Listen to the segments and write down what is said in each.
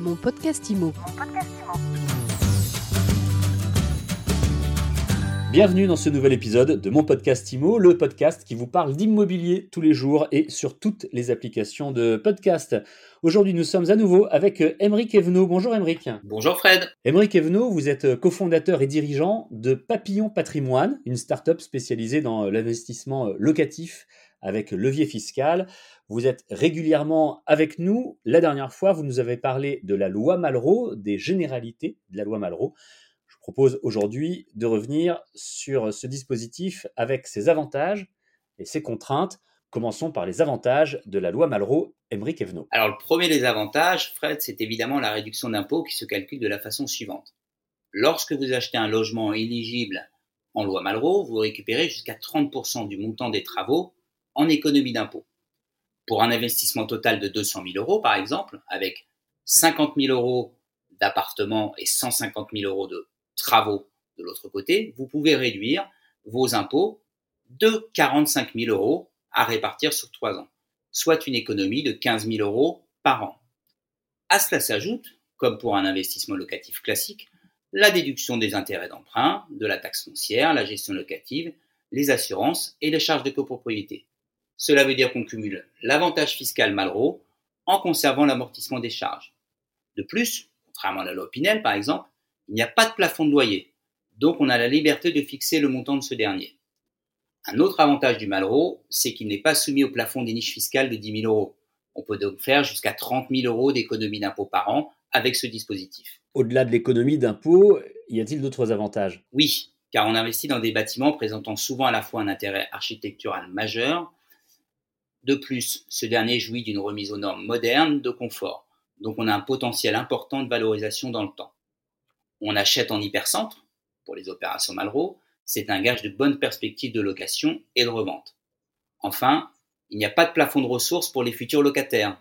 Mon podcast IMO. Bienvenue dans ce nouvel épisode de mon podcast IMO, le podcast qui vous parle d'immobilier tous les jours et sur toutes les applications de podcast. Aujourd'hui, nous sommes à nouveau avec Emeric Evenot. Bonjour Emeric. Bonjour Fred. Emeric Evenot, vous êtes cofondateur et dirigeant de Papillon Patrimoine, une start-up spécialisée dans l'investissement locatif avec levier fiscal. Vous êtes régulièrement avec nous. La dernière fois, vous nous avez parlé de la loi Malraux, des généralités de la loi Malraux. Je propose aujourd'hui de revenir sur ce dispositif avec ses avantages et ses contraintes. Commençons par les avantages de la loi Malraux, Emeric Evenot. Alors le premier des avantages, Fred, c'est évidemment la réduction d'impôt qui se calcule de la façon suivante. Lorsque vous achetez un logement éligible en loi Malraux, vous récupérez jusqu'à 30% du montant des travaux en économie d'impôt. Pour un investissement total de 200 000 euros, par exemple, avec 50 000 euros d'appartement et 150 000 euros de travaux de l'autre côté, vous pouvez réduire vos impôts de 45 000 euros à répartir sur trois ans, soit une économie de 15 000 euros par an. À cela s'ajoute, comme pour un investissement locatif classique, la déduction des intérêts d'emprunt, de la taxe foncière, la gestion locative, les assurances et les charges de copropriété. Cela veut dire qu'on cumule l'avantage fiscal Malraux en conservant l'amortissement des charges. De plus, contrairement à la loi Pinel par exemple, il n'y a pas de plafond de loyer, donc on a la liberté de fixer le montant de ce dernier. Un autre avantage du Malraux, c'est qu'il n'est pas soumis au plafond des niches fiscales de 10 000 euros. On peut donc faire jusqu'à 30 000 euros d'économie d'impôt par an avec ce dispositif. Au-delà de l'économie d'impôt, y a-t-il d'autres avantages? Oui, car on investit dans des bâtiments présentant souvent à la fois un intérêt architectural majeur, de plus, ce dernier jouit d'une remise aux normes modernes de confort, donc on a un potentiel important de valorisation dans le temps. On achète en hypercentre, pour les opérations Malraux, c'est un gage de bonne perspective de location et de revente. Enfin, il n'y a pas de plafond de ressources pour les futurs locataires.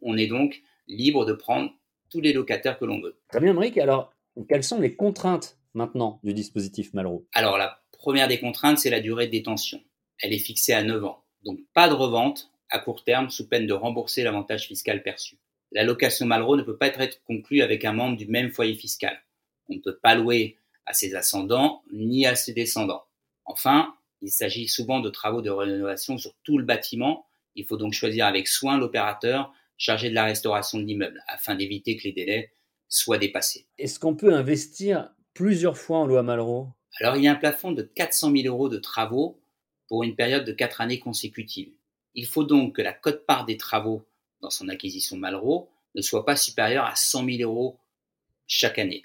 On est donc libre de prendre tous les locataires que l'on veut. Très bien, Bric. Alors, quelles sont les contraintes maintenant du dispositif Malraux? Alors, la première des contraintes, c'est la durée de détention. Elle est fixée à 9 ans. Donc pas de revente à court terme sous peine de rembourser l'avantage fiscal perçu. La location Malraux ne peut pas être conclue avec un membre du même foyer fiscal. On ne peut pas louer à ses ascendants ni à ses descendants. Enfin, il s'agit souvent de travaux de rénovation sur tout le bâtiment. Il faut donc choisir avec soin l'opérateur chargé de la restauration de l'immeuble afin d'éviter que les délais soient dépassés. Est-ce qu'on peut investir plusieurs fois en loi Malraux? Alors il y a un plafond de 400 000 euros de travaux pour une période de quatre années consécutives. Il faut donc que la cote-part des travaux dans son acquisition Malraux ne soit pas supérieure à 100 000 euros chaque année.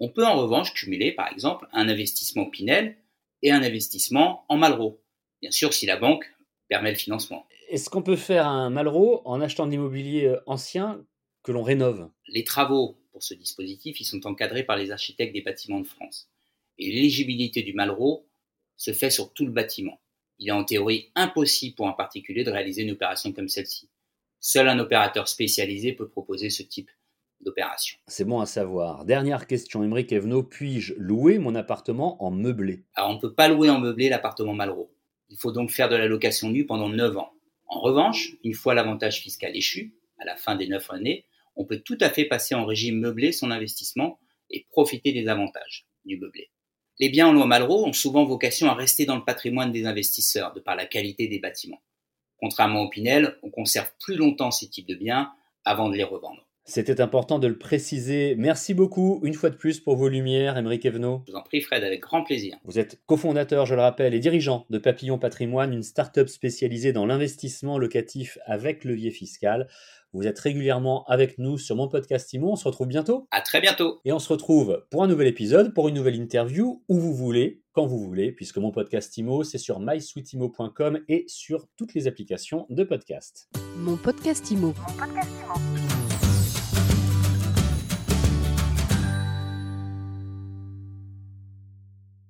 On peut en revanche cumuler, par exemple, un investissement Pinel et un investissement en Malraux, bien sûr si la banque permet le financement. Est-ce qu'on peut faire un Malraux en achetant de l'immobilier euh, ancien que l'on rénove? Les travaux pour ce dispositif, ils sont encadrés par les architectes des bâtiments de France. Et l'éligibilité du Malraux se fait sur tout le bâtiment il est en théorie impossible pour un particulier de réaliser une opération comme celle-ci. Seul un opérateur spécialisé peut proposer ce type d'opération. C'est bon à savoir. Dernière question, Émeric Evenot, puis-je louer mon appartement en meublé? Alors on ne peut pas louer en meublé l'appartement Malraux. Il faut donc faire de la location nue pendant 9 ans. En revanche, une fois l'avantage fiscal échu, à la fin des 9 années, on peut tout à fait passer en régime meublé son investissement et profiter des avantages du meublé. Les biens en loi Malraux ont souvent vocation à rester dans le patrimoine des investisseurs de par la qualité des bâtiments. Contrairement au Pinel, on conserve plus longtemps ces types de biens avant de les revendre. C'était important de le préciser. Merci beaucoup une fois de plus pour vos lumières, Émeric Evenot. Je vous en prie Fred, avec grand plaisir. Vous êtes cofondateur, je le rappelle, et dirigeant de Papillon Patrimoine, une start-up spécialisée dans l'investissement locatif avec levier fiscal. Vous êtes régulièrement avec nous sur mon podcast Imo. On se retrouve bientôt. À très bientôt. Et on se retrouve pour un nouvel épisode, pour une nouvelle interview, où vous voulez, quand vous voulez, puisque mon podcast Imo, c'est sur mysweetimo.com et sur toutes les applications de podcast. Mon podcast Imo. Mon podcast Imo.